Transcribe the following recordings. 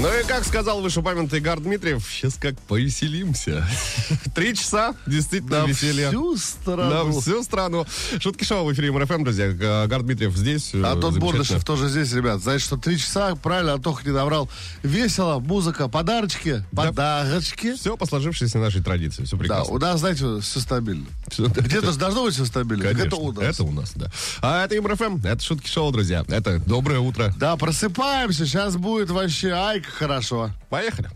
Ну и как сказал вышеупомянутый Игорь Дмитриев, сейчас как повеселимся. Три часа, действительно, На веселье. всю На страну. всю страну. Шутки шоу в эфире Юмор ФМ, друзья. Игорь Дмитриев здесь. э, Антон замечательно. Бордышев тоже здесь, ребят. Значит, что три часа, правильно, Антох не наврал. Весело, музыка, подарочки, подарочки. Все по сложившейся нашей традиции. Все Да, прекрасно. у нас, знаете, все стабильно. Где-то же должно быть все стабильно. Конечно, Это у нас. Это у нас, да. А это МРФМ, это шутки шоу, друзья. Это доброе утро. Да, просыпаемся, сейчас будет вообще ай, как хорошо. Поехали.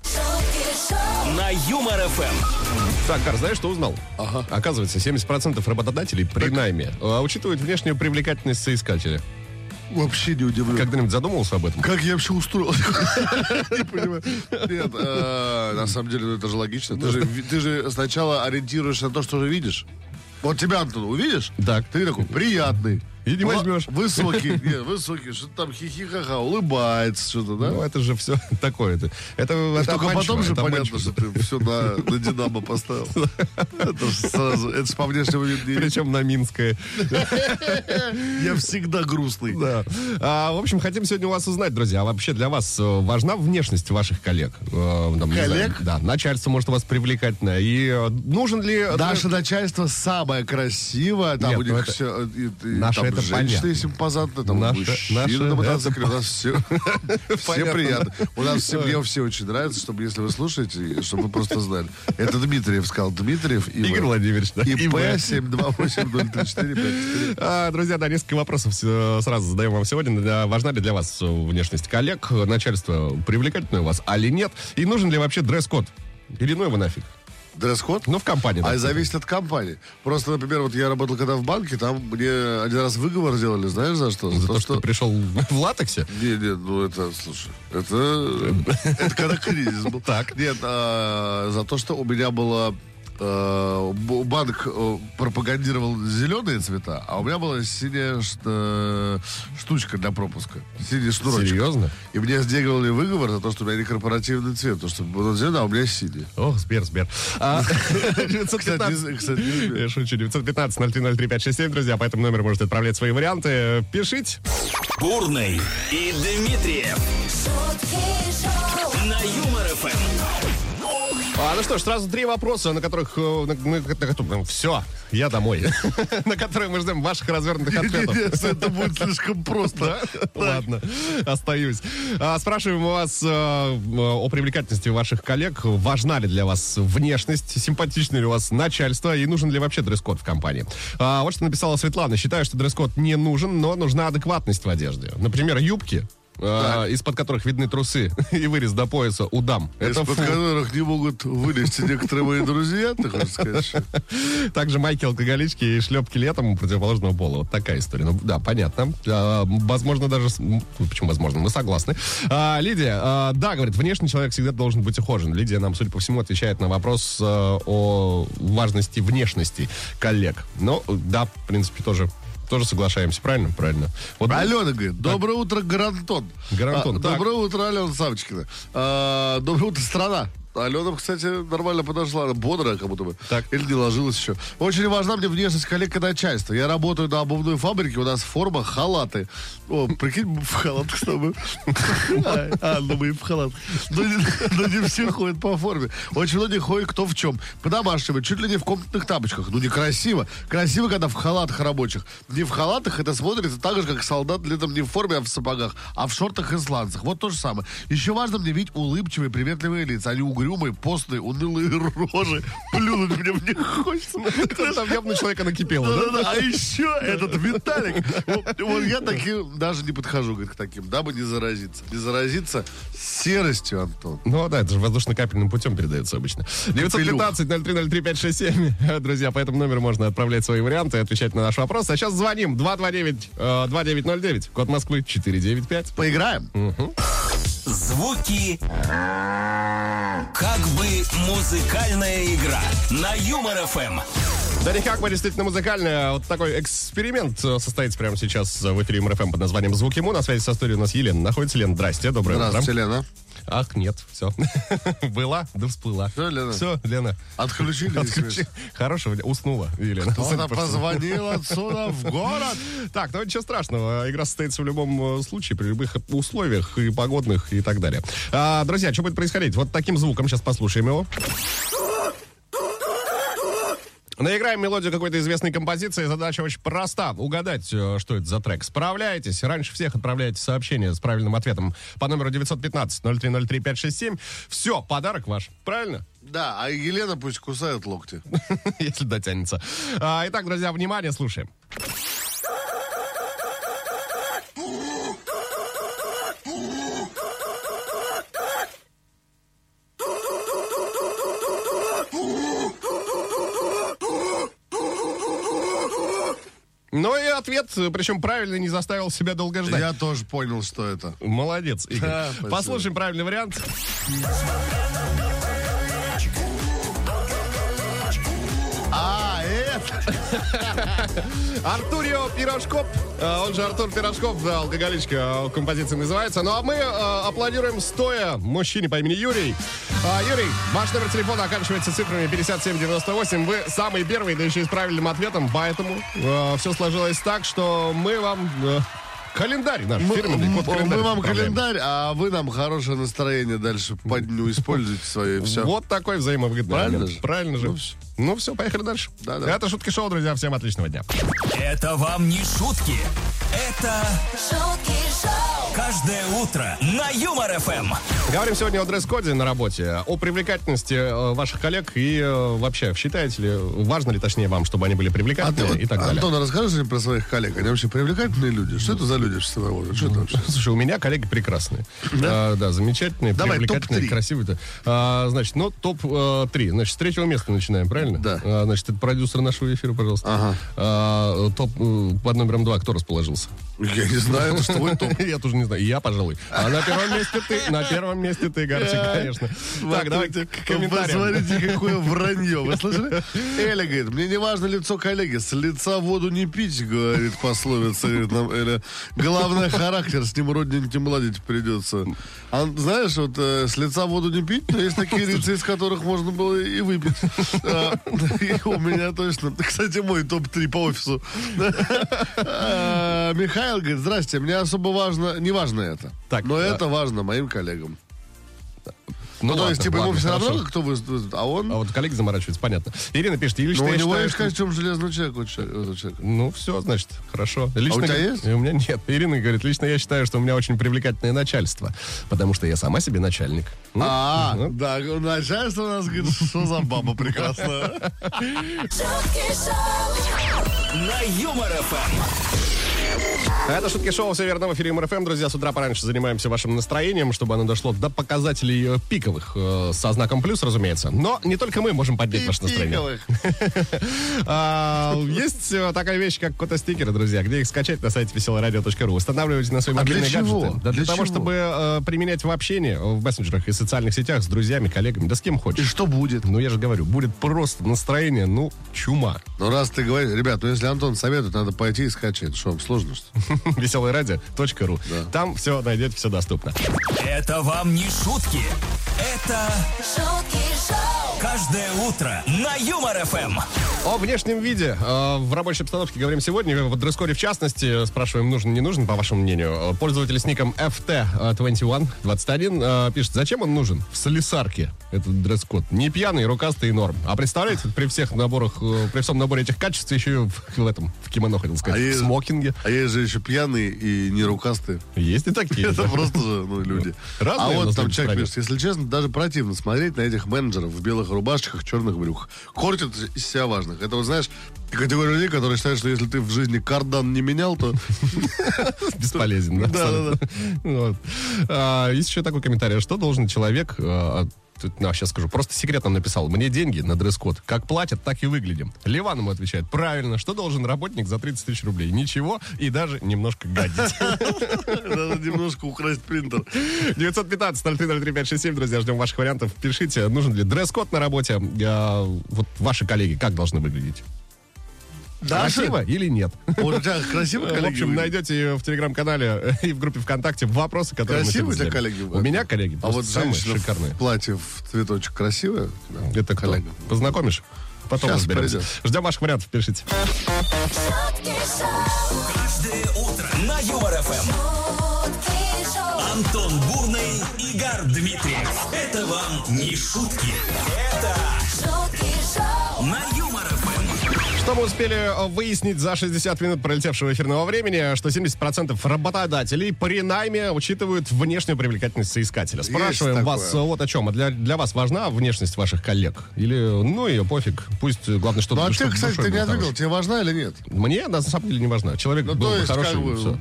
На Юмор ФМ. Так, Кар, знаешь, что узнал? Ага. Оказывается, 70% работодателей при найме а, учитывают внешнюю привлекательность соискателя. Вообще не удивлен. Когда-нибудь задумывался об этом? Как я вообще устроил? Не понимаю. Нет, э, на самом деле, ну, это же логично. Ты же же сначала ориентируешься на то, что уже видишь. Вот тебя, Антон, увидишь? Так. Ты такой приятный. И не возьмешь. Высокий. Нет, высокий. Что-то там хихихаха, улыбается что-то, да? Ну, это же все такое-то. Это, это Только обманчиво, потом же это понятно, что ты все на, на Динамо поставил. Это ж сразу, это ж по внешнему виду. Причем на Минское. Я всегда грустный. Да. А, в общем, хотим сегодня у вас узнать, друзья, а вообще для вас э, важна внешность ваших коллег? Э, там, Коллег? знаю, да, начальство может у вас привлекательное. И э, нужен ли... Наше начальство самое красивое, там Нет, у ну них это- все, и, и наше там это женщины понятно. симпозантные, там Наше- мужчины наше на мотоцикле, это у нас все, все приятно. У нас все, мне все очень нравится, чтобы, если вы слушаете, чтобы вы просто знали. Это Дмитриев сказал, Дмитриев и Игорь Владимирович, да, ИП ИВ. 7280345. А, друзья, да, несколько вопросов э, сразу задаем вам сегодня. Важна ли для вас э, внешность коллег, начальство привлекательное у вас, а ли нет? И нужен ли вообще дресс-код? Или ну его нафиг? Дресс-код? Ну, в компании. А допустим. зависит от компании. Просто, например, вот я работал когда в банке, там мне один раз выговор сделали, знаешь за что? За то, что ты пришел в латексе? Не, не, ну это, слушай, это, это когда кризис был. Так. Нет, а, за то, что у меня было банк э, пропагандировал зеленые цвета, а у меня была синяя э, штучка для пропуска. Синий шнурочек. Серьезно? И мне сделали выговор за то, что у меня не корпоративный цвет, потому что был зеленый, а у меня синий. Ох, Сбер, Сбер. А, Кстати, 915... не- кстати, не знаю. Я шучу. 915-0303-567, друзья. По этому номеру можете отправлять свои варианты. Пишите. Бурный и Дмитриев на Юмор ФМ. А, ну что ж, сразу три вопроса, на которых... На, на которых- все, я домой. на которые мы ждем ваших развернутых ответов. Нет, Это будет слишком просто. Ладно, остаюсь. А, спрашиваем у вас э, о привлекательности ваших коллег. Важна ли для вас внешность? Симпатично ли у вас начальство? И нужен ли вообще дресс-код в компании? А, вот что написала Светлана. Считаю, что дресс-код не нужен, но нужна адекватность в одежде. Например, юбки, э, из-под которых видны трусы и вырез до пояса у дам. Это Из-под фу. которых не могут вылезти некоторые мои друзья, ты хочешь сказать? Также майки алкоголички и шлепки летом у противоположного пола. Вот такая история. Ну, да, понятно. А, возможно, даже... с- ну, Почему возможно? Мы согласны. А, Лидия, а, да, говорит, внешний человек всегда должен быть ухожен. Лидия нам, судя по всему, отвечает на вопрос а, о важности внешности коллег. Ну, да, в принципе, тоже тоже соглашаемся, правильно? Правильно. Вот, Алена говорит, доброе утро, Гарантон. Гарантон, А. Доброе утро, Алена Савочкина. А, доброе утро, страна. Алена, кстати, нормально подошла, бодрая как будто бы. Так. Или не ложилась еще. Очень важна мне внешность коллег и начальства. Я работаю на обувной фабрике, у нас форма халаты. О, прикинь, мы в халатах с тобой. А, ну мы и в халатах. Но не, но не все ходят по форме. Очень многие ходят кто в чем. По-домашнему, чуть ли не в комнатных тапочках. Ну, некрасиво. Красиво, когда в халатах рабочих. Не в халатах, это смотрится так же, как солдат летом не в форме, а в сапогах, а в шортах и сланцах. Вот то же самое. Еще важно мне видеть улыбчивые, приветливые лица, а не угрюмые, постные, унылые рожи. Плюнуть мне в них хочется. Там явно человека накипело, да? Да-да-да. А еще этот Виталик. Вот, я таким даже не подхожу говорит, к таким, дабы не заразиться. Не заразиться серостью, Антон. Ну да, это же воздушно-капельным путем передается обычно. 915-0303-567. Друзья, по этому номеру можно отправлять свои варианты и отвечать на наш вопрос. А сейчас звоним 229-2909, код Москвы 495. Поиграем? Звуки как бы музыкальная игра на Юмор ФМ. Да никак, мы действительно музыкальная. Вот такой эксперимент э, состоится прямо сейчас в эфире МРФМ под названием «Звук ему». На связи со студией у нас Елена находится. Лена, здрасте, доброе Здравствуйте, утро. Лена. Ах, нет, все. Была, да всплыла. Всё, Лена? Все, Лена. Отключили. Отключи. Хорошего, уснула, Елена. Кто-то Судя по всему. позвонил отсюда в город. Так, ну ничего страшного. Игра состоится в любом э, случае, при любых условиях и погодных и так далее. А, друзья, что будет происходить? Вот таким звуком сейчас послушаем его. Наиграем мелодию какой-то известной композиции. Задача очень проста. Угадать, э, что это за трек. Справляетесь. Раньше всех отправляете сообщение с правильным ответом по номеру 915-0303-567. Все, подарок ваш. Правильно? Да, а Елена пусть кусает локти. Если дотянется. А, Итак, друзья, внимание, слушаем. Ну и ответ, причем правильно, не заставил себя долго ждать. Я тоже понял, что это. Молодец, Игорь. Да. Послушаем правильный вариант. Артурио Пирожков, э, он же Артур Пирожков, да, алкоголичка, э, композиция называется. Ну а мы э, аплодируем стоя мужчине по имени Юрий. Юрий, ваш номер телефона оканчивается цифрами 5798. Вы самый первый, да еще и с правильным ответом, поэтому все сложилось так, что мы вам э, календарь наш Мы, фирменный, код мы календарь вам отправляем. календарь, а вы нам хорошее настроение дальше по дню используйте свое и все. Вот такой взаимовыгодный Правильно момент. же? Правильно же. Ну, всё. Ну все, поехали дальше. Да-да. Это Шутки Шоу, друзья. Всем отличного дня. Это вам не шутки. Это шутки шоу, каждое утро на Юмор ФМ. Говорим сегодня о дресс-коде на работе, о привлекательности э, ваших коллег и э, вообще, считаете ли, важно ли, точнее, вам, чтобы они были А ты привлекательны вот, и так далее? Антон, расскажи мне про своих коллег. Они вообще привлекательные люди? Что это за люди, что с тобой? Что это вообще? Слушай, у меня коллеги прекрасные. Да, да замечательные, Давай, привлекательные, красивые. А, значит, ну, топ-3. Значит, с третьего места начинаем, правильно? Да. А, значит, это продюсер нашего эфира, пожалуйста. Ага. А, топ э, под номером два кто расположился? Я не знаю, это что твой топ. Я тоже не знаю. Я, пожалуй. А на первом месте ты. На первом месте ты, Гарчик, конечно. Так, давай к комментариям. Посмотрите, какое вранье. Вы слышали? Эля говорит, мне не важно лицо коллеги, с лица воду не пить, говорит пословица. Говорит нам Эля. Главное характер, с ним родненьким ладить придется. А знаешь, вот э, с лица воду не пить, но есть такие лица, из которых можно было и выпить. А, У меня точно. Кстати, мой топ-3 по офису. А, Михаил говорит, здрасте, мне особо важно, не важно это. Так, но а- это важно моим коллегам. Ну, то ладно, есть, типа, ему ладно, все равно, хорошо. кто выступит, а он... А вот коллеги заморачиваются, понятно. Ирина пишет, и лично Ну, у него есть что- костюм железного человека. у человека- у человека. Ну, все, значит, хорошо. Лично, А у тебя есть? и У меня нет. Ирина говорит, лично я считаю, что у меня очень привлекательное начальство, потому что я сама себе начальник. Ну, А, ну, да, начальство у нас говорит, что за баба прекрасная. На Юмор. Это шутки шоу в эфире МРФМ. Друзья, с утра пораньше занимаемся вашим настроением, чтобы оно дошло до показателей э, пиковых, э, со знаком плюс, разумеется. Но не только мы можем поднять ваше настроение. А, Есть э, такая вещь, как кота-стикеры, друзья, где их скачать на сайте веселорадио.ру. Устанавливайте на свои А мобильные гаджеты. Для того, чтобы применять в общении, в мессенджерах и социальных сетях с друзьями, коллегами, да с кем И хочешь. что будет? Ну, я же говорю, будет просто настроение, ну, чума. Ну, раз ты говоришь, ребят, ну, если Антон советует, надо пойти и скачать. Что, сложно, что ли? Веселорадио.ру. Да. Там все найдете, все доступно. Это вам не шутки. Это шутки шоу, каждое утро на Юмор ФМ. О внешнем виде э, в рабочей обстановке говорим сегодня. В дресс-коде в частности спрашиваем, нужен, не нужен, по вашему мнению. Пользователь с ником FT2121 э, пишет, зачем он нужен? В слесарке этот дресс-код. Не пьяный, рукастый и норм. А представляете, при всех наборах, э, при всем наборе этих качеств еще и в, в этом, в кимоно, хотел сказать, А в смокинге. А есть же еще пьяные и нерукастые. Есть и такие. Это да. просто же, ну, люди. Разные а вот там человек пишет, если честно, даже противно смотреть на этих менеджеров в белых рубашечках, черных брюках. Кортят из себя важных. Это вот, знаешь, категория людей, которые считают, что если ты в жизни кардан не менял, то... Бесполезен, да? Да, да. Вот. А, Есть еще такой комментарий. Что должен человек... на, сейчас скажу. Просто секрет нам написал. Мне деньги на дресс-код. Как платят, так и выглядим. Ливан ему отвечает. Правильно. Что должен работник за 30 тысяч рублей? Ничего. И даже немножко гадить. Надо немножко украсть принтер. 915-0303-567, друзья, ждем ваших вариантов. Пишите, нужен ли дресс-код на работе. А, Вот ваши коллеги как должны выглядеть? Даша? Красиво или нет? Вот у тебя красивые В коллеги? общем, найдете в телеграм-канале и в группе ВКонтакте вопросы, которые мы Красивые сегодня коллеги? У меня коллеги А вот самые женщина шикарные. в платье в цветочек красивая? Это кто? коллега. Познакомишь? Потом Щас разберемся. придет. Ждем ваших вариантов, пишите. шутки шоу, Каждое утро на Юмор ФМ. шутки шоу, Антон Бурный, Игорь Дмитриев. Это вам не шутки. Это шутки шоу, на. Что мы успели э, выяснить за 60 минут пролетевшего эфирного времени, что 70% работодателей при найме учитывают внешнюю привлекательность соискателя. Спрашиваем такое. вас э, вот о чем. А для, для вас важна внешность ваших коллег? Или, ну, ее пофиг. Пусть, э, главное, что Ну, а ты, кстати, ты не ответил, тебе важна или нет? Мне, на самом деле, не важна. Человек Ну, был бы есть, хороший, как бы, всё.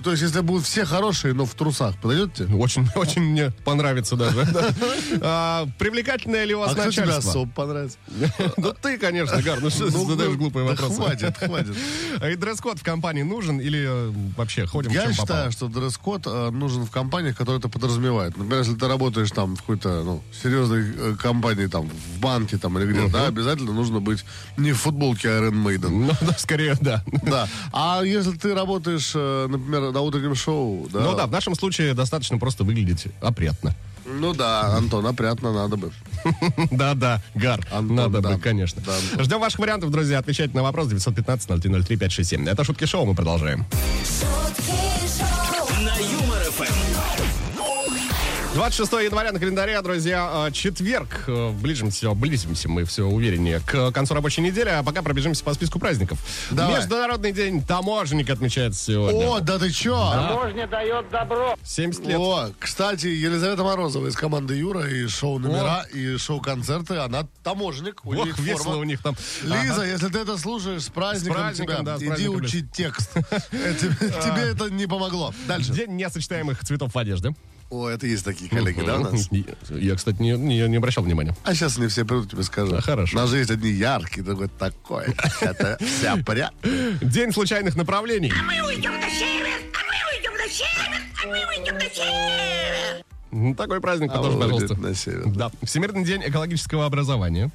Ну, то есть, если будут все хорошие, но в трусах, подойдет тебе? Очень, очень мне понравится даже. да. А, Привлекательное ли у вас А начальство? особо понравится? Ну ты, конечно, Гар, ну что ты Ну, задаешь ну, глупые вопросы? хватит, хватит. А И дресс-код в компании нужен или э, вообще ходим Я считаю, что дресс-код э, нужен в компаниях, которые это подразумевают. Например, если ты работаешь там в какой-то ну, серьезной э, компании, там, в банке там, или где-то, да, обязательно нужно быть не в футболке Iron Maiden. Ну, скорее, да. Да. А если ты работаешь, например, на утреннем шоу, да? Ну да, в нашем случае достаточно просто выглядеть опрятно. Ну да, Антон, опрятно надо бы. Да-да, Гар, Антон, надо да. бы, конечно. Да. Ждем ваших вариантов, друзья. Отвечайте на вопрос 915-0303-567. Это «Шутки шоу», мы продолжаем. шутки шоу, На Юмор ФМ. 26 января на календаре, друзья, э, четверг. Э, Ближимся, близимся мы все увереннее к концу рабочей недели, а пока пробежимся по списку праздников. Давай. Международный день таможенника отмечается сегодня. О, да ты чё? Таможня дает добро. 70 лет. О, кстати, Елизавета Морозова из команды Юра и шоу номера, и шоу-концерты, она таможник. У Ох, них весело форма. у них там. Лиза, Ага. если ты это слушаешь, с праздником, С праздником, тебя. да, с Иди учить текст. Э, Тебе тебе это не помогло. Дальше. День несочетаемых цветов в одежде. О, это есть такие коллеги, да, у нас? Я, кстати, не, не, не обращал внимания. А сейчас не все придут, тебе скажу. Да, хорошо. У нас же есть одни яркие, другой такой. Это вся пря. День случайных направлений. Мы уйдем на север, а мы уйдем на север, а мы уйдем на север. Ну, Такой праздник А тоже, пожалуйста. на север. Да. Всемирный день экологического образования.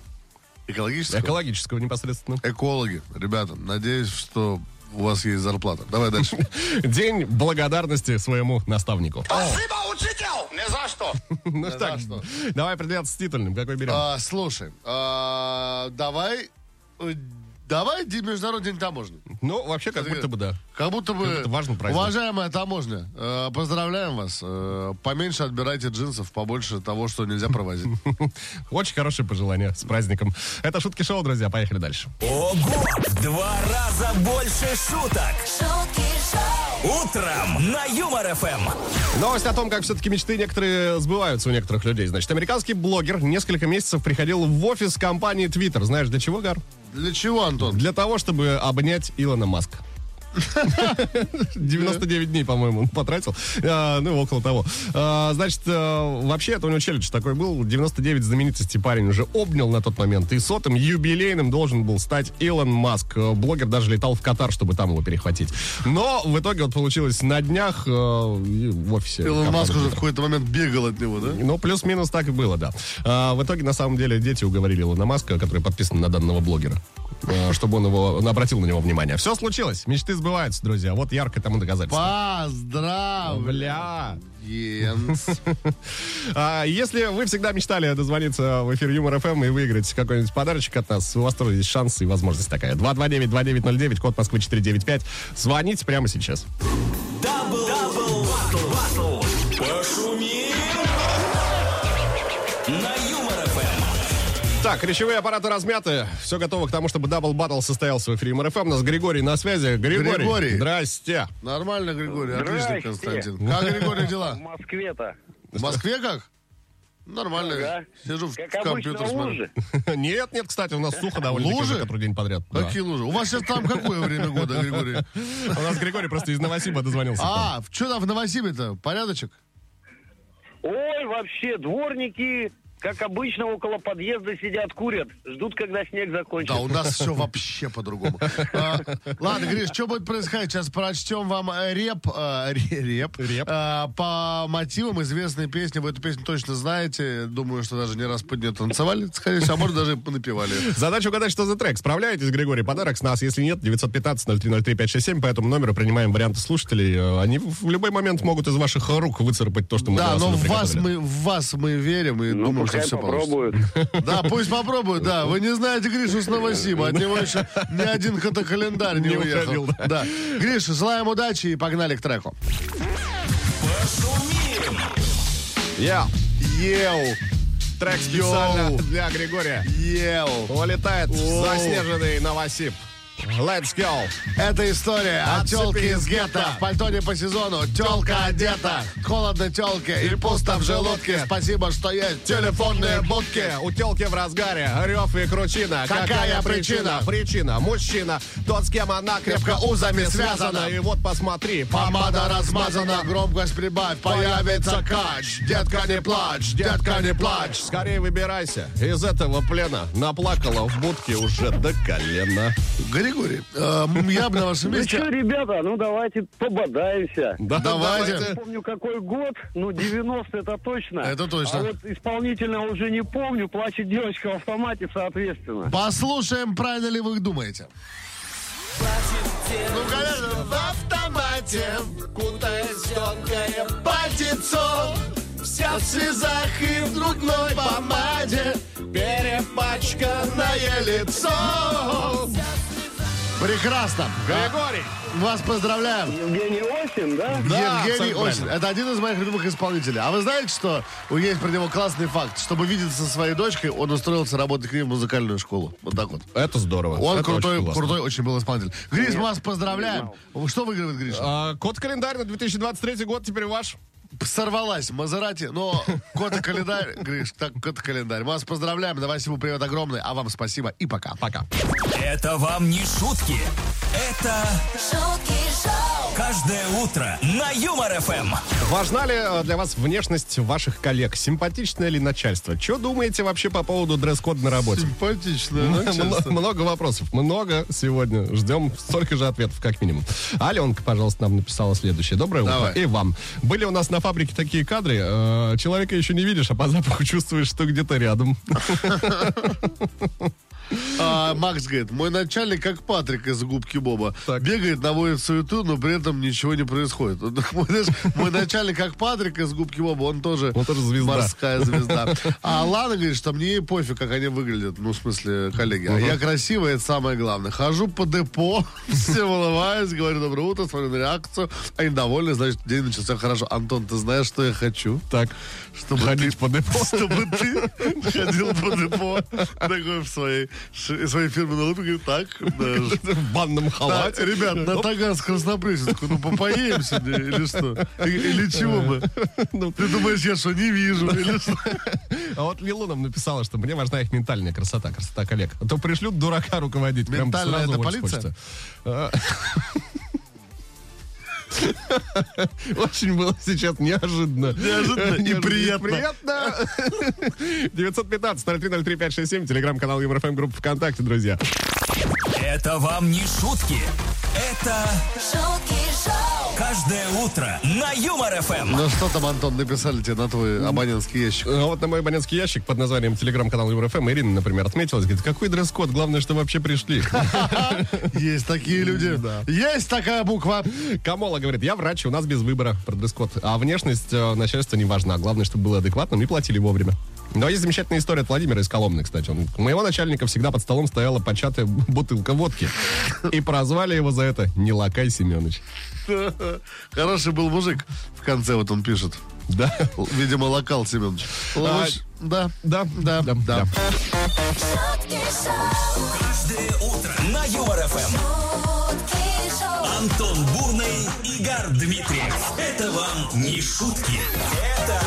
Экологического? Экологического непосредственно. Экологи. Ребята, надеюсь, что у вас есть зарплата. Давай дальше. День благодарности своему наставнику. Спасибо, учитель! Не за что. Ну так, давай определяться с титульным. Какой берем? А, Слушай, а, давай... Давай Международный день таможни. Ну, вообще, как будто бы да. Как будто бы... Как будто важный праздник. Уважаемая таможня, э, поздравляем вас. Э, поменьше отбирайте джинсов, побольше того, что нельзя провозить. Очень хорошее пожелание с праздником. Это шутки шоу, друзья. Поехали дальше. Ого! В два раза больше шуток. шутки Утром на Юмор ФМ. Новость о том, как все-таки мечты некоторые сбываются у некоторых людей. Значит, американский блогер несколько месяцев приходил в офис компании Twitter. Знаешь, для чего, Гар? Для чего, Антон? Для того, чтобы обнять Илона Маска. 99 дней, по-моему, он потратил. А, ну, около того. А, значит, а, вообще, это у него челлендж такой был. 99 знаменитостей парень уже обнял на тот момент. И сотым юбилейным должен был стать Илон Маск. А, Блогер даже летал в Катар, чтобы там его перехватить. Но в итоге вот получилось на днях и в офисе. Илон Маск уже в какой-то момент бегал от него, да? Ну, плюс-минус так и было, да. А, в итоге, на самом деле, дети уговорили Илона Маска, который подписан на данного блогера, чтобы он его он обратил на него внимание. Все случилось, мечты сбываются, друзья. Вот яркое тому доказательство. Yes. А, если вы всегда мечтали дозвониться в эфир Юмор ФМ и выиграть какой-нибудь подарочек от нас, у вас тоже есть шанс и возможность такая. 229-2909, код Москвы 495. Звоните прямо сейчас. Double, Так, речевые аппараты размяты. Все готово к тому, чтобы double battle состоялся в эфире Юмор ФМ. У нас Григорий на связи. Григорий. Григорий. Здрасте. Нормально, Григорий, отлично, Здрасте. Константин. Как, Григорий, В дела? Москве-то. В Москве как? Нормально. Ага. Сижу в Как в обычно, компьютер смотрю. Нет, нет, кстати, у нас сухо довольно Лужи? который день подряд. Да. Какие лужи? У вас сейчас там какое время года, Григорий? У нас Григорий просто из Новосиба дозвонился. А, что там в Новосибе-то? Порядочек? Ой, вообще, дворники Как обычно, около подъезда сидят, курят, ждут, когда снег Да, закончится. у нас все вообще по-другому. А, Ладно, Гриш, что будет происходить? Сейчас прочтем вам э, реп, э, ре- реп, Реп. э, по мотивам известной песни. Вы эту песню точно знаете. Думаю, что даже не раз под нее танцевали, скорее всего, а может даже напевали. Задача угадать, что за трек. Справляетесь, Григорий? Подарок с нас. Если нет, 915-0303-567. По этому номеру принимаем варианты слушателей. Э, Они в любой момент могут из ваших рук выцарапать то, что мы Да, но в вас, мы, в вас мы верим и Ну, думаем, что пускай все получится. попробуют. Да, пусть попробуют, да. Вы не знаете Гришу с Новосиба. От него еще ни один катакалендарь не Не уехал. уходил, да. Да. Гриша, желаем удачи и погнали к треку. Я. Ел, Трек специально Йоу. для Григория. ел. Улетает заснеженный Новосиб. Let's go. Это история о От телке цепи из гетто. В пальтоне по сезону. Телка одета. Холодно телке и пусто в желудке. Спасибо, что есть телефонные будки. У телки в разгаре рев и кручина. Какая причина? Причина. Мужчина. Тот, с кем она крепко узами связана. И вот посмотри. Помада размазана, громкость прибавь, появится кач. Детка, не плачь, детка, не плачь. Скорее выбирайся из этого плена. Наплакала в будке уже до колена. Григорий, э, я бы на вашем Ну что, месте... ребята, ну давайте пободаемся. Да, Давайте. Не помню, какой год, ну 90 это точно. Это точно. А вот исполнительно уже не помню, плачет девочка в автомате, соответственно. Послушаем, правильно ли вы думаете. Ну, конечно, в автомате, кутаясь в тонкое пальтецо, вся в слезах и в грудной помаде, перепачканное лицо. Прекрасно. Григорий. Вас поздравляем. Евгений Осин, да? Да, Евгений Осин. Это один из моих любимых исполнителей. А вы знаете, что у есть про него классный факт? Чтобы видеться со своей дочкой, он устроился работать к ней в музыкальную школу. Вот так вот. Это здорово. Он Это крутой, очень крутой очень был исполнитель. Гриш, мы вас поздравляем. Что выигрывает Гриша? А, код календарь на 2023 год теперь ваш. Сорвалась Мазерати, но кота календарь, Гриш, так, кота календарь. Мы вас поздравляем, давай всему привет огромный, а вам спасибо и пока. Пока. Это вам не шутки. Это шутки шоу, каждое утро на Юмор ФМ. Важна ли э, для вас внешность ваших коллег? Симпатичное ли начальство? Что думаете вообще по поводу дресс-кода на работе? Симпатичное Мно- Много вопросов, много сегодня. Ждем столько же ответов, как минимум. Аленка, пожалуйста, нам написала следующее. Доброе Давай. утро. И вам. Были у нас на фабрике такие кадры. э, человека еще не видишь, а по запаху чувствуешь, что где-то рядом. А, Макс говорит, мой начальник как Патрик из губки Боба. Так. Бегает, наводит суету, но при этом ничего не происходит. Мой, знаешь, мой начальник как Патрик из губки Боба, он тоже, Он тоже звезда. морская звезда. А Лана говорит, что мне пофиг, как они выглядят. Ну, в смысле, коллеги. А я красивая, это самое главное. Хожу по депо, всем улыбаюсь, говорю доброе утро, смотрю на реакцию. Они довольны, значит, день начался хорошо. Антон, ты знаешь, что я хочу? Так, Чтобы ходить по депо. чтобы ты ходил по депо, такой в своей, своей фирменной улыбке, так, В банном халате. ребят, на Таганск Краснопресненскую, ну попоем сегодня или что? Или чего мы? Ну, Ты думаешь, я что, не вижу? Или что? А вот Лилу нам написала, что мне важна их ментальная красота, красота коллег. А то пришлют дурака руководить. Ментальная это полиция? Очень было сейчас неожиданно. Неожиданно и приятно. Приятно. 915-0303-567, телеграм-канал ЮморФМ, группа ВКонтакте, друзья. Это вам не шутки. Это шутки каждое утро на Юмор ФМ. Ну что там, Антон, написали тебе на твой абонентский ящик? А Вот на мой абонентский ящик под названием телеграм-канал ЮморФМ Ирина, например, отметилась, говорит, какой дресс-код, главное, что вообще пришли. Есть такие люди. Есть такая буква. Камола говорит, я врач, у нас без выбора про дресс-код. А внешность э, начальства не важна. Главное, чтобы было адекватным и платили вовремя. Но есть замечательная история от Владимира из Коломны, кстати. Он, у моего начальника всегда под столом стояла початая бутылка водки. И прозвали его за это Нелакай Семенович. Хороший был мужик. В конце вот он пишет. Да. Видимо, локал Семенович. Луч- Да, Да, да, да. да. шоу, Каждое утро на Юмор ФМ. шутки шоу, Антон Бурный, Игорь Дмитриев. Это вам не шутки. Это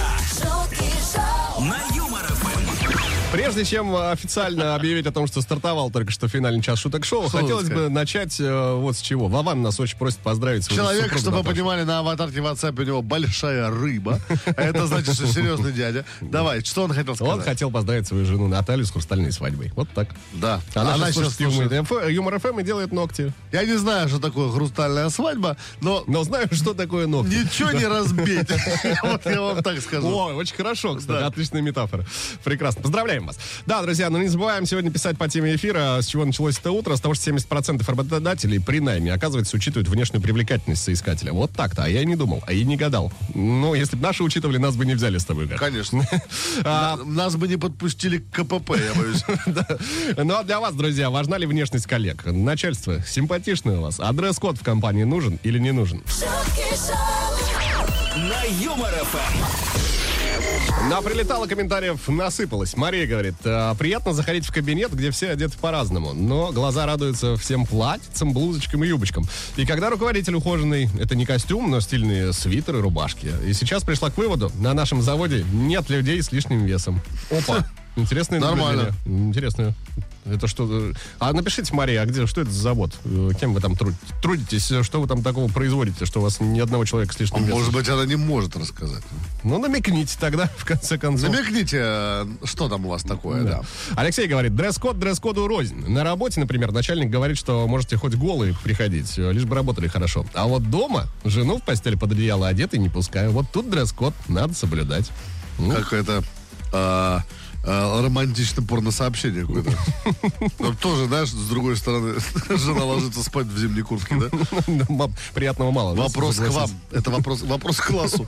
Прежде чем официально объявить о том, что стартовал только что финальный час шуток шоу, Что хотелось бы начать э, вот с чего. Вован нас очень просит поздравить свою Человек, супругу чтобы вы Наташу. понимали, на аватарке в WhatsApp у него большая рыба. А Это значит, что серьезный дядя. Давай, что он хотел Он сказать? хотел поздравить свою жену Наталью с хрустальной свадьбой. Вот так. Да. Она, Она сейчас слушает юмор, ФМ, ФМ и делает ногти. Я не знаю, что такое хрустальная свадьба, но Но знаю, что такое ногти. ничего не разбить. Вот я вам так скажу. О, очень хорошо, кстати, отличная метафора. Прекрасно. Поздравляем вас. Да, друзья, но не забываем сегодня писать по теме эфира, с чего началось это утро, с того, что 70% работодателей при найме, оказывается, учитывают внешнюю привлекательность соискателя. Вот так-то, а я и не думал, а и не гадал. Ну, если бы наши учитывали, нас бы не взяли с тобой, Гар. Конечно. А, На- Нас бы не подпустили к КПП, я боюсь. Ну, а для вас, друзья, важна ли внешность коллег? Начальство симпатичное у вас? А дресс-код в компании нужен или не нужен? На Юмор ФМ. На прилетало комментариев насыпалось. Мария говорит, «Э, приятно заходить в кабинет, где все одеты по-разному, но глаза радуются всем платьицам, блузочкам и юбочкам. И когда руководитель ухоженный, это не костюм, но стильные свитеры, рубашки. И сейчас пришла к выводу, на нашем заводе нет людей с лишним весом. Опа, интересное Нормально. Интересное. Это что? э, А напишите, Мария, а где, что это за завод? Э, Кем вы там труд- трудитесь? Что вы там такого производите, что у вас ни одного человека с лишним весом? Может быть, она не может рассказать. Ну, намекните тогда, в конце концов. Намекните, э, что там у вас такое, да. Алексей говорит, дресс-код дресс-коду рознь. На работе, например, начальник говорит, что можете хоть голые приходить, лишь бы работали хорошо. А вот дома жену в постель под одеяло одетой не пускаю. Вот тут дресс-код надо соблюдать. Ну, Как это а, а, романтично порносообщение какое-то. Ну, Тоже, знаешь, с другой стороны, жена ложится спать в зимней куртке, да? Приятного мало. Вопрос к вам. Это вопрос, вопрос к классу.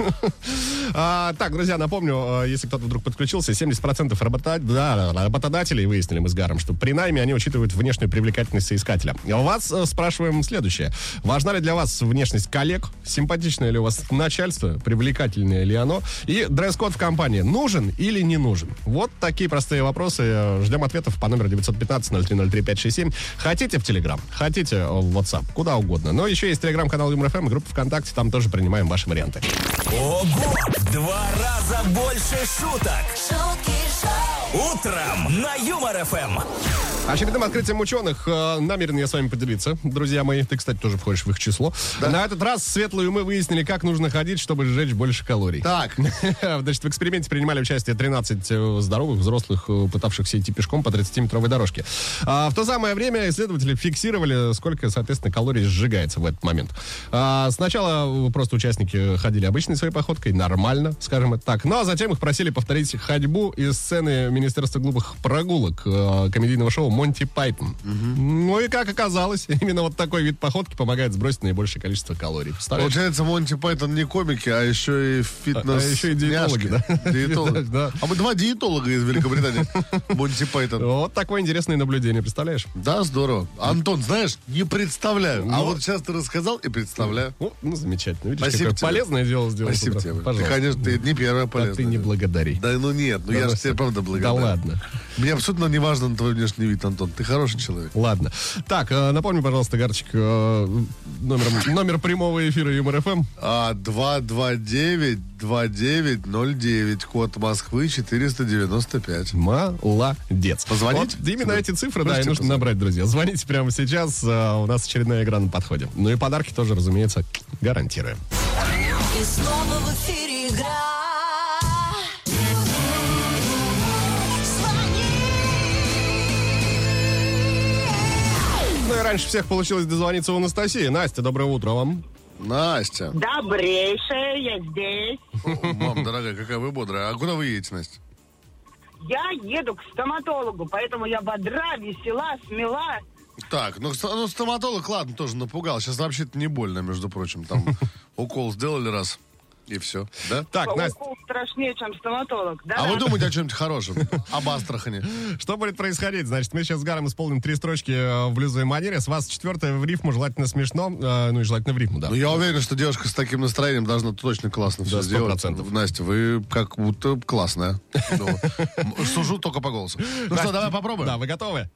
А, так, друзья, напомню, э, если кто-то вдруг подключился, 70% работа- да, работодателей, выяснили мы с Гаром, что при найме они учитывают внешнюю привлекательность соискателя. А у вас э, спрашиваем следующее. Важна ли для вас внешность коллег? Симпатичное ли у вас начальство? Привлекательное ли оно? И дресс-код в компании нужен или не нужен? Вот такие простые вопросы. Ждем ответов по номеру 915-0303-567. Хотите в Телеграм, хотите в WhatsApp, куда угодно. Но еще есть Телеграм-канал Юмор ФМ и группа ВКонтакте, там тоже принимаем ваши варианты. Ого! Два раза больше шуток. шутки шоу, Утром на Юмор ФМ. Очередным открытием ученых э, намерен я с вами поделиться, друзья мои. Ты, кстати, тоже входишь в их число. На этот раз светлые умы выяснили, как нужно ходить, чтобы сжечь больше калорий. Так, Значит, в эксперименте принимали участие 13 э, здоровых взрослых, э, пытавшихся идти пешком по 30-метровой дорожке. А в то самое время исследователи фиксировали, сколько, соответственно, калорий сжигается в этот момент. А сначала э, просто участники ходили обычной своей походкой, нормально, скажем это так. Ну, а затем их просили повторить ходьбу из сцены Министерства глупых прогулок э, комедийного шоу «Монти Пайтон». Ну и как оказалось, именно вот такой вид походки помогает сбросить наибольшее количество калорий. Представляешь? получается, Монти Пайтон не комики, а еще и фитнес А еще и диетологи, да? Диетологи. Да. А мы два диетолога из Великобритании. Монти Пайтон. Вот такое интересное наблюдение, представляешь? Да, здорово. Антон, знаешь, не представляю. А Ну. вот сейчас ты рассказал и представляю. Ну, ну, замечательно. Видишь, Спасибо какое тебе. полезное дело сделал. Спасибо тебе. Ты, Пожалуйста. конечно, ты не первая А полезная. ты не благодари. Да ну нет, ну я же тебе правда Да ладно. Мне абсолютно не важен твой внешний вид, Антон. Ты хороший человек. Ладно. Так, э, напомни, пожалуйста, Гарчик, э, номер, номер прямого эфира Юмор ФМ. А 229-2909, код Москвы 495. Молодец. Позвонить? Вот именно эти цифры, да, и нужно позвонить? набрать, друзья. Звоните прямо сейчас. э, У нас очередная игра на подходе. Ну и подарки тоже, разумеется, гарантируем. и снова в эфире игра. Звони. Ну и раньше всех получилось дозвониться у Анастасии. Настя, доброе утро вам. Настя. Добрейшая, я здесь. О, Мам, дорогая, какая вы бодрая. А куда вы едете, Настя? Я еду к стоматологу, поэтому я бодра, весела, смела. Так, ну, ну, стоматолог, ладно, тоже напугал. Сейчас вообще-то не больно, между прочим. Там укол сделали раз, и все, да? Так, Настя, страшнее, чем стоматолог. Да, А вы думаете о чем-нибудь хорошем? Об Астрахани. Что будет происходить? Значит, мы сейчас с Гаром исполним три строчки э, в блюзовой манере. С вас четвертая в рифму, желательно смешно. э, ну и желательно в рифму, да. Ну, я уверен, что девушка с таким настроением должна точно классно все сделать. 100%. Настя, вы как будто классная. Ну, Сужу только по голосу. Ну что, давай попробуем? Да, вы готовы?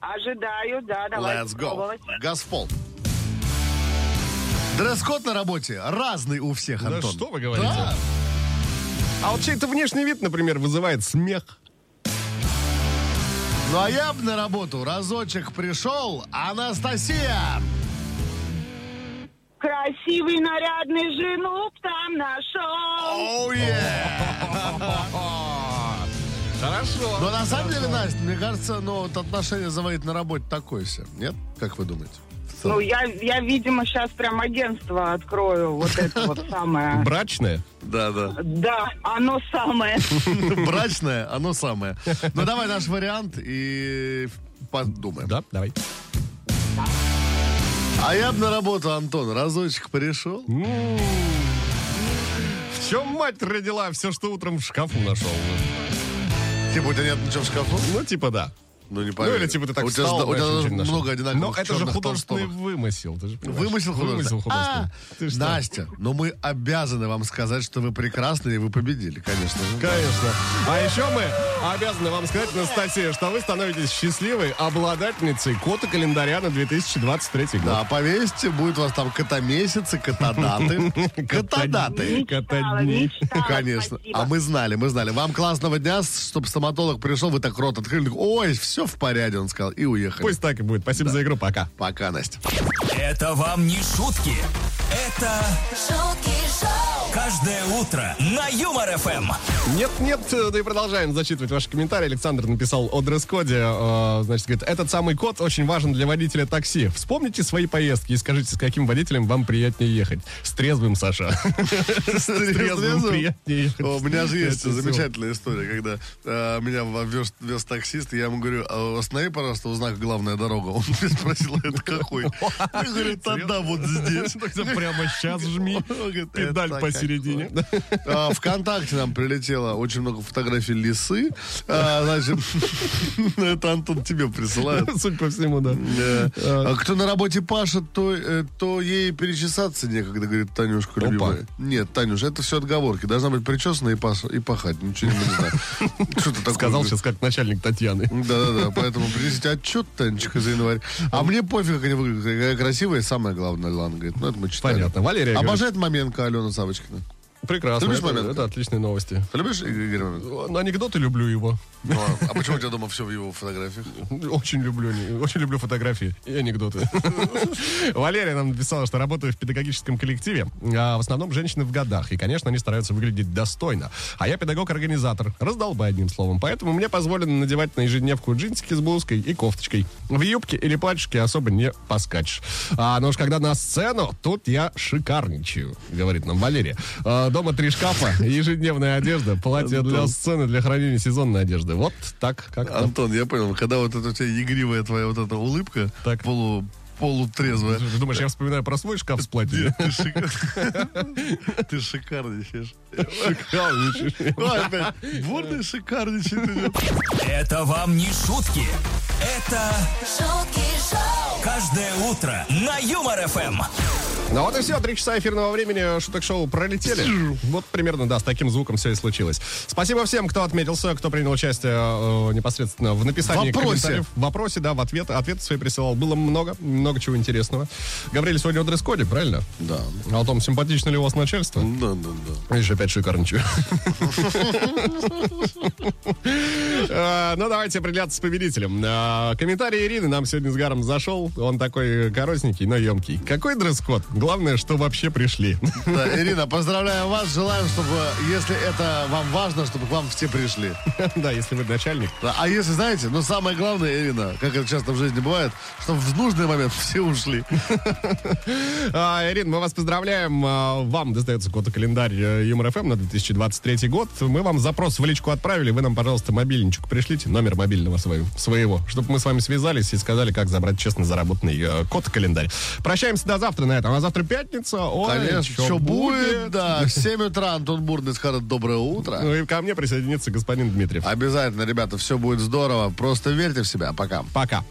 Ожидаю, да, давайте Let's go. Газфол. Дресс-код на работе разный у всех, Да Антон. что вы говорите? Да. А вот чей-то внешний вид, например, вызывает смех. Ну а я бы на работу разочек пришел, Анастасия. Красивый, нарядный жену там нашел. Оу, е. Хорошо. Но на самом деле, Настя, мне кажется, ну, вот отношение заводить на работе такое себе. Нет? Как вы думаете? Ну, я, я, видимо, сейчас прям агентство открою, вот это вот самое. Брачная? Да, да. Да, оно самое. Брачное, оно самое. Ну, давай наш вариант и подумаем. Да, давай. А я бы на работу, Антон, разочек пришел. В чем мать родила все, что утром в шкафу нашел? Типа, у тебя нет ничего в шкафу? Ну, типа да. Ну, не Ну, поверю. или типа ты так у тебя, встал, у тебя очень много одинаковых Но это же художественный толстовок. вымысел. Ты же понимаешь. Вымысел художественный. Вымысел художественный. А, Ты что? Настя, но мы обязаны вам сказать, что вы прекрасны и вы победили, конечно же. Конечно. А еще мы обязаны вам сказать, Анастасия, что вы становитесь счастливой обладательницей кота календаря на 2023 год. Да, повесьте, будет у вас там котомесяцы, котодаты. Котодаты. Мечтала, дни. мечтала, Конечно. А мы знали, мы знали. Вам классного дня, чтобы стоматолог пришел, вы так рот открыли. Ой, все в порядке, он сказал, и уехали. Пусть так и будет. Спасибо за игру. Пока. Пока, Настя. Это вам не шутки. Это шутки шоу, каждое утро на Юмор ФМ. Нет, нет, да и продолжаем зачитывать ваши комментарии. Александр написал о дресс-коде. э, значит, говорит, этот самый код очень важен для водителя такси. Вспомните свои поездки и скажите, с каким водителем вам приятнее ехать. С трезвым, Саша. С трезвым приятнее ехать. У меня же есть замечательная история, когда э, меня вез, таксист, и я ему говорю, «А останови, пожалуйста, у знака «Главная дорога». Он меня спросил, «А это какой? Я говорю, тогда вот здесь. Тогда прямо сейчас жми. Педаль «Это посередине. А, Вконтакте нам прилетело очень много фотографий лисы. А, Значит, это Антон тебе присылает. Судя по всему, да. А Кто на работе пашет, то, э, то ей перечесаться некогда, говорит Танюшка любимая. Нет, Танюш, это все отговорки. Должна быть причесана и, пахать. Ничего не знаю. Что ты такое Сказал сейчас как начальник Татьяны. Да-да-да, поэтому принесите отчет, Танечка, за январь. А мне пофиг, как они выглядят. Красивая, самое главное, Лана говорит. Ну, это мы читали. Понятно. Валерия Обожает Маменко Алена Савочкина. Прекрасно. Ты любишь Это, момент? это отличные новости. Ты любишь Игорь Маменко? На анекдоты люблю его. Ну, а а почему у тебя дома все в его фотографиях? Очень люблю, очень люблю фотографии и анекдоты. Валерия нам написала, что работаю в педагогическом коллективе. а в основном женщины в годах. И, конечно, они стараются выглядеть достойно. А я педагог-организатор. Раздолбай, одним словом. Поэтому мне позволено надевать на ежедневку джинсики с блузкой и кофточкой. В юбке или платьишке особо не поскачешь. А, но уж когда на сцену, тут я шикарничаю, говорит нам Валерия. Дома три шкафа, ежедневная одежда, платье для сцены, для хранения сезонной одежды. Вот так, как Антон, я понял, когда вот эта у тебя игривая твоя вот эта улыбка, Так. полу, полутрезвая. Ты думаешь, я вспоминаю про свой шкаф с платьями? Ты шикар- Ты шикарничаешь. Шикарничаешь. Бурный шикарничает идет. Это вам не шутки. Это шутки шоу, каждое утро на Юмор ФМ. Ну вот и все, три часа эфирного времени шуток-шоу пролетели. Вот примерно, да, с таким звуком все и случилось. Спасибо всем, кто отметился, кто принял участие э, непосредственно в написании вопросе. комментариев. В вопросе, да, в ответ. Ответы свои присылал. Было много, много чего интересного. Гавриль сегодня в дресс-коде, правильно? Да. А о том, симпатично ли у вас начальство? Да, да, да. Видишь, опять шикарничаю. Э, Ну, давайте определяться с победителем. Э, Комментарий Ирины нам сегодня с Гаром зашел. Он такой коротенький, но емкий. Какой дресс-код? Главное, что вообще пришли. Да, Ирина, поздравляем вас. Желаем, чтобы, если это вам важно, чтобы к вам все пришли. Да, если вы начальник. Да, А если, знаете, но самое главное, Ирина, как это часто в жизни бывает, чтобы в нужный момент все ушли. А, Ирина, мы вас поздравляем. А, Вам достается код-календарь э, Юмор ФМ на 2023 год. Мы вам запрос в личку отправили. Вы нам, пожалуйста, мобильничек пришлите, номер мобильного своего, своего чтобы мы с вами связались и сказали, как забрать честно заработанный э, код-календарь. Прощаемся до завтра на этом. Завтра пятница. Ой, Конечно, что будет, да. В 7 утра Антон Бурный скажет доброе утро. Ну и ко мне присоединится господин Дмитриев. Обязательно, ребята, все будет здорово. Просто верьте в себя. Пока. Пока.